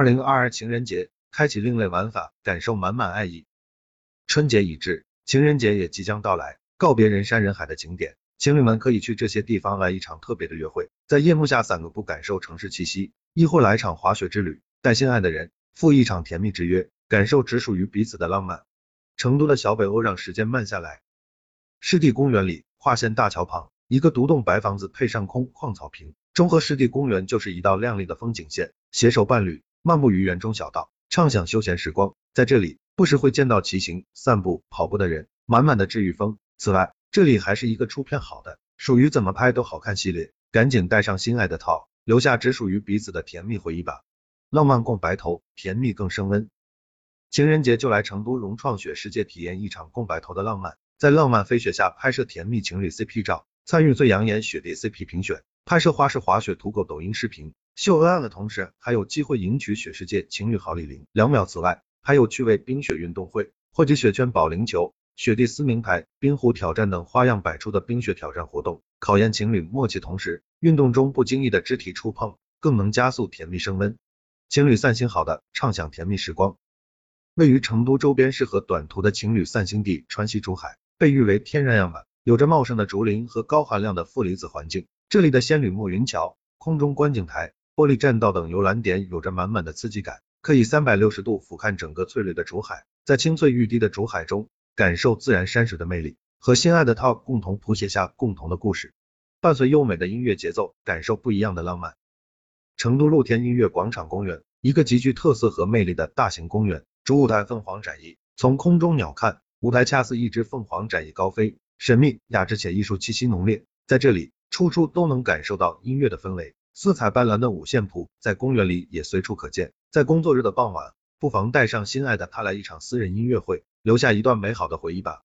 二零二二情人节，开启另类玩法，感受满满爱意。春节已至，情人节也即将到来，告别人山人海的景点，情侣们可以去这些地方来一场特别的约会，在夜幕下散个步，感受城市气息；亦或来场滑雪之旅，带心爱的人赴一场甜蜜之约，感受只属于彼此的浪漫。成都的小北欧让时间慢下来，湿地公园里，划线大桥旁，一个独栋白房子配上空旷草坪。中和湿地公园就是一道亮丽的风景线，携手伴侣漫步于园中小道，畅享休闲时光。在这里，不时会见到骑行、散步、跑步的人，满满的治愈风。此外，这里还是一个出片好的，属于怎么拍都好看系列，赶紧带上心爱的套，留下只属于彼此的甜蜜回忆吧。浪漫共白头，甜蜜更升温。情人节就来成都融创雪世界体验一场共白头的浪漫，在浪漫飞雪下拍摄甜蜜情侣 CP 照，参与最养眼雪地 CP 评选。拍摄花式滑雪土狗抖音视频，秀恩爱的同时，还有机会赢取雪世界情侣好礼零两秒。此外，还有趣味冰雪运动会，或者雪圈保龄球、雪地撕名牌、冰壶挑战等花样百出的冰雪挑战活动，考验情侣默契。同时，运动中不经意的肢体触碰，更能加速甜蜜升温。情侣散心好的，畅享甜蜜时光。位于成都周边适合短途的情侣散心地川西竹海，被誉为天然样板，有着茂盛的竹林和高含量的负离子环境。这里的仙女木云桥、空中观景台、玻璃栈道等游览点有着满满的刺激感，可以三百六十度俯瞰整个翠绿的竹海，在青翠欲滴的竹海中，感受自然山水的魅力，和心爱的他共同谱写下共同的故事，伴随优美的音乐节奏，感受不一样的浪漫。成都露天音乐广场公园，一个极具特色和魅力的大型公园，主舞台凤凰展翼，从空中鸟瞰，舞台恰似一只凤凰展翼高飞，神秘雅致且艺术气息浓烈，在这里。处处都能感受到音乐的氛围，色彩斑斓的五线谱在公园里也随处可见。在工作日的傍晚，不妨带上心爱的他来一场私人音乐会，留下一段美好的回忆吧。